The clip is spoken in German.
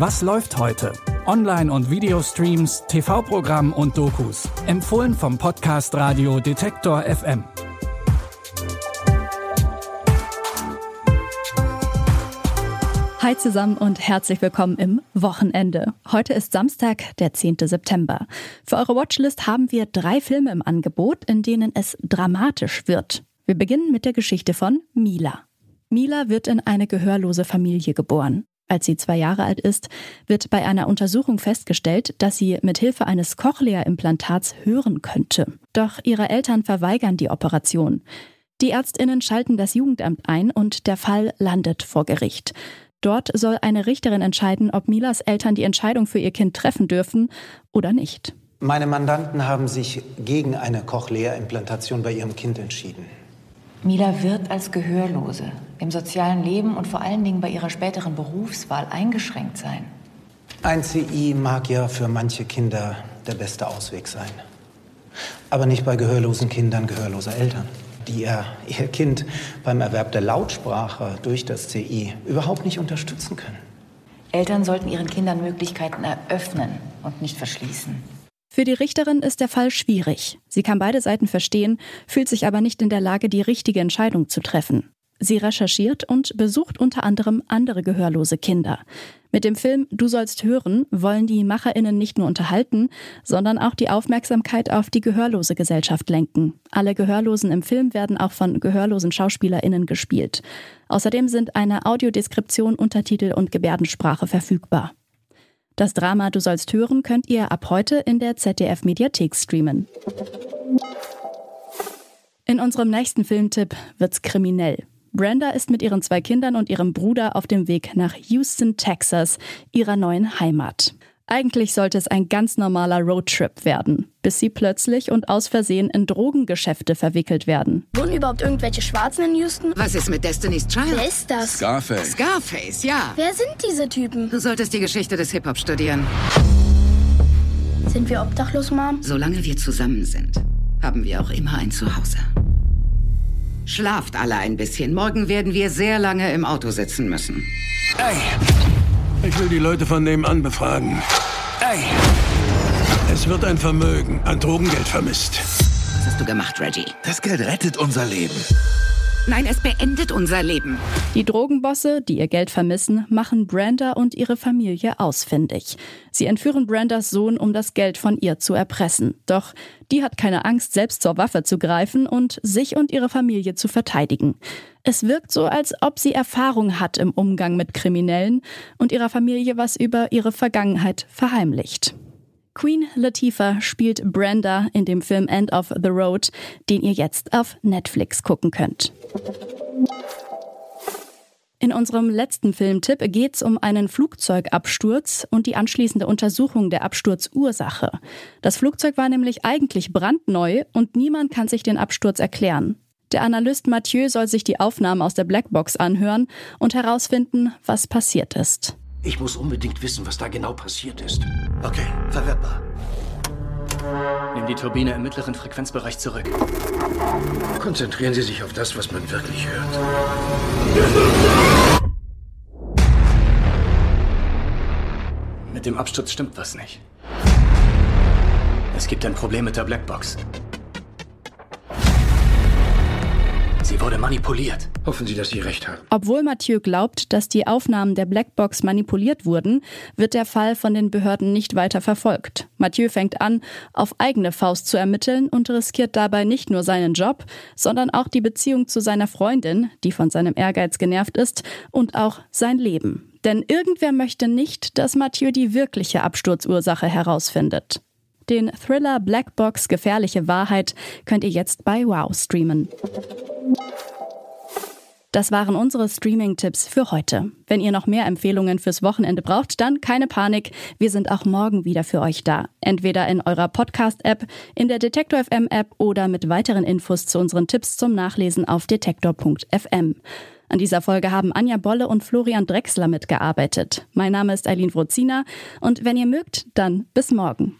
Was läuft heute? Online- und Videostreams, TV-Programm und Dokus. Empfohlen vom Podcast Radio Detektor FM. Hi zusammen und herzlich willkommen im Wochenende. Heute ist Samstag, der 10. September. Für eure Watchlist haben wir drei Filme im Angebot, in denen es dramatisch wird. Wir beginnen mit der Geschichte von Mila. Mila wird in eine gehörlose Familie geboren. Als sie zwei Jahre alt ist, wird bei einer Untersuchung festgestellt, dass sie mit Hilfe eines Cochlea-Implantats hören könnte. Doch ihre Eltern verweigern die Operation. Die Ärztinnen schalten das Jugendamt ein und der Fall landet vor Gericht. Dort soll eine Richterin entscheiden, ob Milas Eltern die Entscheidung für ihr Kind treffen dürfen oder nicht. Meine Mandanten haben sich gegen eine Cochlea-Implantation bei ihrem Kind entschieden. Mila wird als Gehörlose im sozialen Leben und vor allen Dingen bei ihrer späteren Berufswahl eingeschränkt sein. Ein CI mag ja für manche Kinder der beste Ausweg sein. Aber nicht bei gehörlosen Kindern gehörloser Eltern, die ja ihr Kind beim Erwerb der Lautsprache durch das CI überhaupt nicht unterstützen können. Eltern sollten ihren Kindern Möglichkeiten eröffnen und nicht verschließen. Für die Richterin ist der Fall schwierig. Sie kann beide Seiten verstehen, fühlt sich aber nicht in der Lage, die richtige Entscheidung zu treffen. Sie recherchiert und besucht unter anderem andere gehörlose Kinder. Mit dem Film Du sollst hören wollen die Macherinnen nicht nur unterhalten, sondern auch die Aufmerksamkeit auf die gehörlose Gesellschaft lenken. Alle Gehörlosen im Film werden auch von gehörlosen Schauspielerinnen gespielt. Außerdem sind eine Audiodeskription, Untertitel und Gebärdensprache verfügbar. Das Drama Du sollst hören könnt ihr ab heute in der ZDF Mediathek streamen. In unserem nächsten Filmtipp wird's kriminell. Brenda ist mit ihren zwei Kindern und ihrem Bruder auf dem Weg nach Houston, Texas, ihrer neuen Heimat. Eigentlich sollte es ein ganz normaler Roadtrip werden, bis sie plötzlich und aus Versehen in Drogengeschäfte verwickelt werden. Wohnen überhaupt irgendwelche Schwarzen in Houston? Was ist mit Destiny's Child? Wer ist das? Scarface. Scarface, ja. Wer sind diese Typen? Du solltest die Geschichte des Hip-Hop studieren. Sind wir obdachlos, Mom? Solange wir zusammen sind, haben wir auch immer ein Zuhause. Schlaft alle ein bisschen. Morgen werden wir sehr lange im Auto sitzen müssen. Ey, ich will die Leute von nebenan befragen. Ey, es wird ein Vermögen an Drogengeld vermisst. Was hast du gemacht, Reggie? Das Geld rettet unser Leben. Nein, es beendet unser Leben. Die Drogenbosse, die ihr Geld vermissen, machen Brenda und ihre Familie ausfindig. Sie entführen Brendas Sohn, um das Geld von ihr zu erpressen. Doch die hat keine Angst, selbst zur Waffe zu greifen und sich und ihre Familie zu verteidigen. Es wirkt so, als ob sie Erfahrung hat im Umgang mit Kriminellen und ihrer Familie was über ihre Vergangenheit verheimlicht. Queen Latifah spielt Brenda in dem Film End of the Road, den ihr jetzt auf Netflix gucken könnt. In unserem letzten Filmtipp geht es um einen Flugzeugabsturz und die anschließende Untersuchung der Absturzursache. Das Flugzeug war nämlich eigentlich brandneu und niemand kann sich den Absturz erklären. Der Analyst Mathieu soll sich die Aufnahmen aus der Blackbox anhören und herausfinden, was passiert ist. Ich muss unbedingt wissen, was da genau passiert ist. Okay, verwertbar. Nimm die Turbine im mittleren Frequenzbereich zurück. Konzentrieren Sie sich auf das, was man wirklich hört. Mit dem Absturz stimmt was nicht. Es gibt ein Problem mit der Blackbox. Sie wurde manipuliert. Hoffen Sie, dass Sie recht haben. Obwohl Mathieu glaubt, dass die Aufnahmen der Blackbox manipuliert wurden, wird der Fall von den Behörden nicht weiter verfolgt. Mathieu fängt an, auf eigene Faust zu ermitteln und riskiert dabei nicht nur seinen Job, sondern auch die Beziehung zu seiner Freundin, die von seinem Ehrgeiz genervt ist, und auch sein Leben. Denn irgendwer möchte nicht, dass Mathieu die wirkliche Absturzursache herausfindet. Den Thriller Blackbox Gefährliche Wahrheit könnt ihr jetzt bei Wow streamen. Das waren unsere Streaming-Tipps für heute. Wenn ihr noch mehr Empfehlungen fürs Wochenende braucht, dann keine Panik. Wir sind auch morgen wieder für euch da. Entweder in eurer Podcast-App, in der Detektor FM App oder mit weiteren Infos zu unseren Tipps zum Nachlesen auf detektor.fm. An dieser Folge haben Anja Bolle und Florian Drexler mitgearbeitet. Mein Name ist Eileen Wrozina und wenn ihr mögt, dann bis morgen.